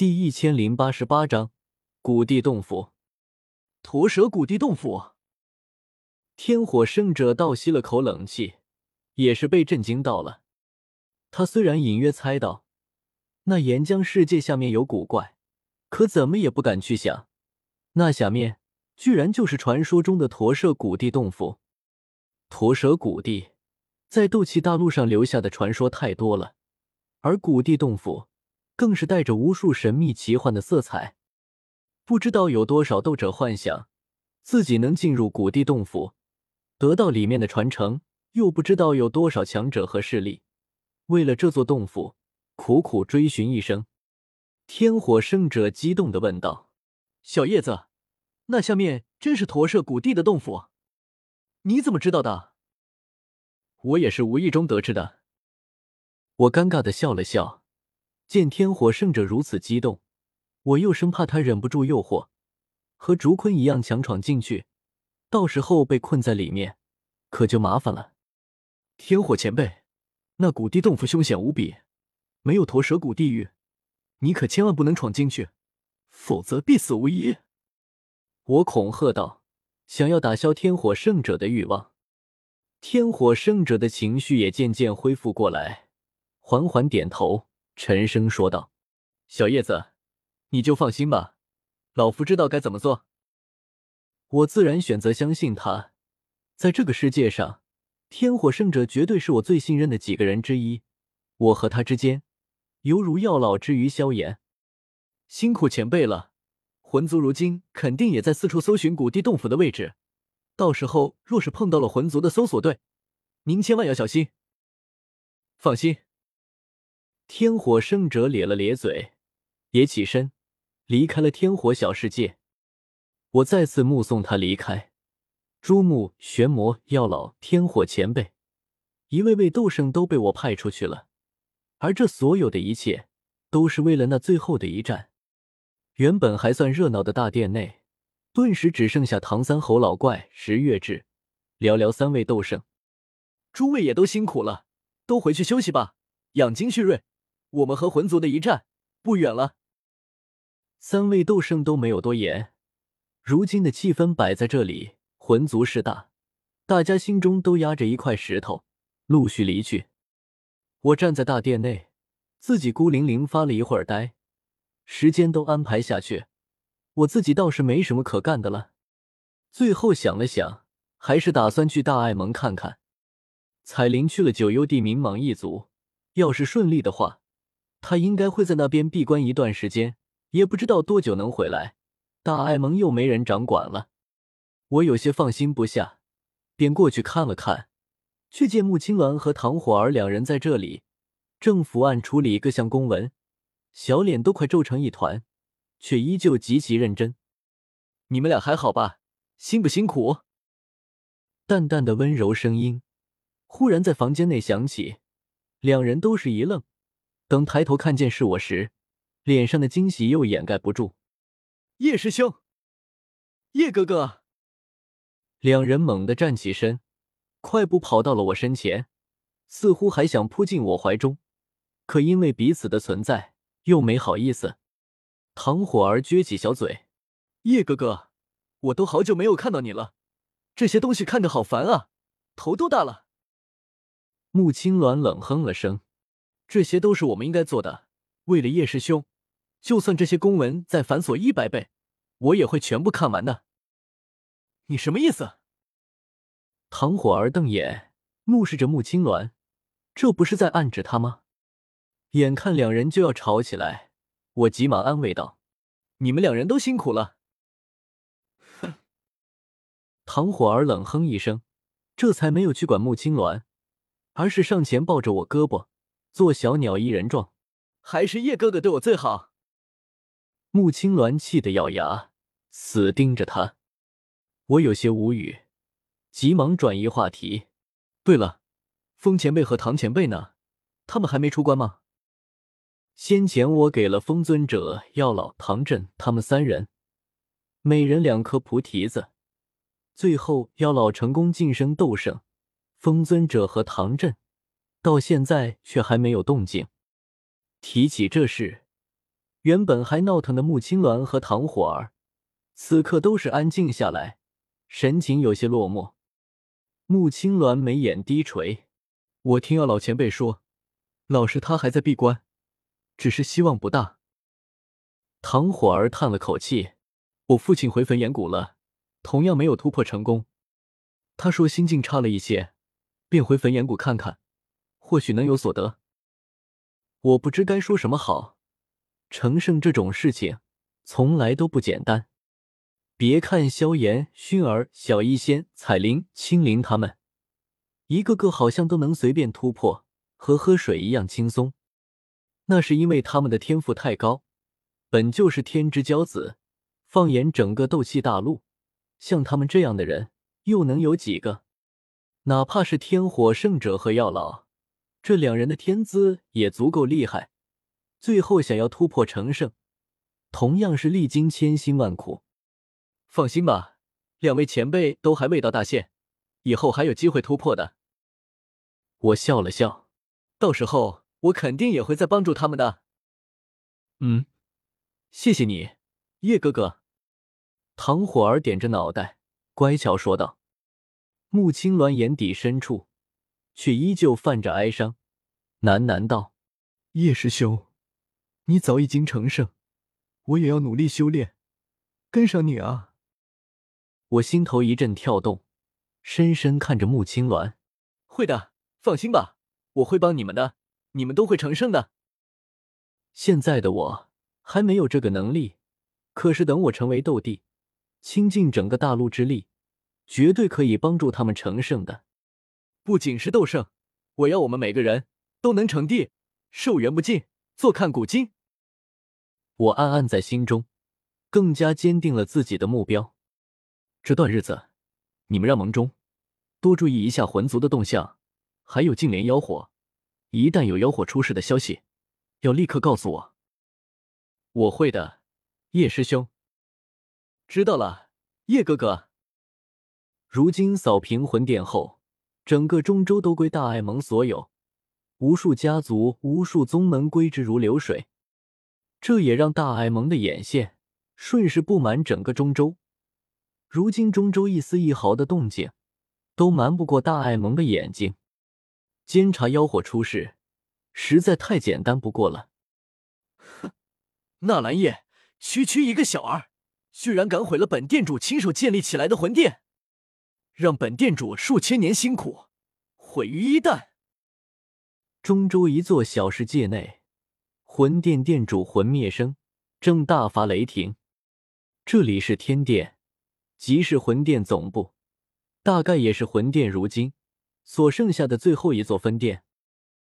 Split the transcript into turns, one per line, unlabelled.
第一千零八十八章古地洞府。
驼蛇古地洞府。
天火圣者倒吸了口冷气，也是被震惊到了。他虽然隐约猜到那岩浆世界下面有古怪，可怎么也不敢去想，那下面居然就是传说中的驼蛇古地洞府。驼蛇古地在斗气大陆上留下的传说太多了，而古地洞府更是带着无数神秘奇幻的色彩。不知道有多少斗者幻想自己能进入古地洞府，得到里面的传承，又不知道有多少强者和势力为了这座洞府苦苦追寻一生。天火圣者激动的问道：“
小叶子，那下面真是驼舍古地的洞府？你怎么知道的？”
我也是无意中得知的。我尴尬的笑了笑，见天火圣者如此激动。我又生怕他忍不住诱惑，和竹坤一样强闯进去，到时候被困在里面，可就麻烦了。
天火前辈，那古地洞府凶险无比，没有驼蛇谷地狱，你可千万不能闯进去，否则必死无疑。
我恐吓道，想要打消天火圣者的欲望。天火圣者的情绪也渐渐恢复过来，缓缓点头，沉声说道：“小叶子。”你就放心吧，老夫知道该怎么做。我自然选择相信他。在这个世界上，天火圣者绝对是我最信任的几个人之一。我和他之间，犹如药老之于萧炎。
辛苦前辈了，魂族如今肯定也在四处搜寻古地洞府的位置。到时候若是碰到了魂族的搜索队，您千万要小心。
放心。天火圣者咧了咧嘴，也起身。离开了天火小世界，我再次目送他离开。朱木、玄魔、药老、天火前辈，一位位斗圣都被我派出去了。而这所有的一切，都是为了那最后的一战。原本还算热闹的大殿内，顿时只剩下唐三、侯老怪、石月志，寥寥三位斗圣。
诸位也都辛苦了，都回去休息吧，养精蓄锐。我们和魂族的一战不远了。
三位斗圣都没有多言，如今的气氛摆在这里，魂族势大，大家心中都压着一块石头，陆续离去。我站在大殿内，自己孤零零发了一会儿呆，时间都安排下去，我自己倒是没什么可干的了。最后想了想，还是打算去大爱盟看看。彩铃去了九幽地冥蟒一族，要是顺利的话，他应该会在那边闭关一段时间。也不知道多久能回来，大爱盟又没人掌管了，我有些放心不下，便过去看了看，却见穆青鸾和唐火儿两人在这里正伏案处理各项公文，小脸都快皱成一团，却依旧极其认真。
你们俩还好吧？辛不辛苦？
淡淡的温柔声音忽然在房间内响起，两人都是一愣，等抬头看见是我时。脸上的惊喜又掩盖不住，
叶师兄，叶哥哥，
两人猛地站起身，快步跑到了我身前，似乎还想扑进我怀中，可因为彼此的存在，又没好意思。唐火儿撅起小嘴：“
叶哥哥，我都好久没有看到你了，这些东西看着好烦啊，头都大了。”
穆青鸾冷哼了声：“这些都是我们应该做的，为了叶师兄。”就算这些公文再繁琐一百倍，我也会全部看完的。
你什么意思？
唐火儿瞪眼，目视着穆青鸾，这不是在暗指他吗？眼看两人就要吵起来，我急忙安慰道：“
你们两人都辛苦了。”
哼！唐火儿冷哼一声，这才没有去管穆青鸾，而是上前抱着我胳膊，做小鸟依人状。
还是叶哥哥对我最好。
穆青鸾气得咬牙，死盯着他。我有些无语，急忙转移话题。对了，风前辈和唐前辈呢？他们还没出关吗？先前我给了风尊者、药老、唐振他们三人，每人两颗菩提子。最后药老成功晋升斗圣，风尊者和唐振到现在却还没有动静。提起这事。原本还闹腾的穆青鸾和唐火儿，此刻都是安静下来，神情有些落寞。穆青鸾眉眼低垂，
我听药老前辈说，老师他还在闭关，只是希望不大。
唐火儿叹了口气，
我父亲回焚岩谷了，同样没有突破成功。他说心境差了一些，便回焚岩谷看看，或许能有所得。
我不知该说什么好。成圣这种事情从来都不简单。别看萧炎、薰儿、小医仙、彩铃、青灵他们，一个个好像都能随便突破，和喝水一样轻松。那是因为他们的天赋太高，本就是天之骄子。放眼整个斗气大陆，像他们这样的人。又能有几个？哪怕是天火圣者和药老，这两人的天资也足够厉害。最后想要突破成圣，同样是历经千辛万苦。
放心吧，两位前辈都还未到大限，以后还有机会突破的。
我笑了笑，
到时候我肯定也会再帮助他们的。
嗯，谢谢你，叶哥哥。唐火儿点着脑袋，乖巧说道。穆青鸾眼底深处，却依旧泛着哀伤，喃喃道：“
叶师兄，你早已经成圣，我也要努力修炼，跟上你啊！”
我心头一阵跳动，深深看着穆青鸾：“
会的，放心吧，我会帮你们的，你们都会成圣的。”
现在的我还没有这个能力，可是等我成为斗帝，倾尽整个大陆之力。绝对可以帮助他们成圣的，
不仅是斗圣，我要我们每个人都能成帝，寿元不尽，坐看古今。
我暗暗在心中，更加坚定了自己的目标。这段日子，你们让盟中多注意一下魂族的动向，还有净莲妖火，一旦有妖火出世的消息，要立刻告诉我。
我会的，叶师兄。知道了，叶哥哥。
如今扫平魂殿后，整个中州都归大爱盟所有，无数家族、无数宗门归之如流水。这也让大爱盟的眼线顺势布满整个中州。如今中州一丝一毫的动静，都瞒不过大爱盟的眼睛。监察妖火出世，实在太简单不过了。
哼，纳兰叶，区区一个小儿，居然敢毁了本店主亲手建立起来的魂殿！让本店主数千年辛苦毁于一旦。
中州一座小世界内，魂殿殿主魂灭生正大发雷霆。这里是天殿，即是魂殿总部，大概也是魂殿如今所剩下的最后一座分殿。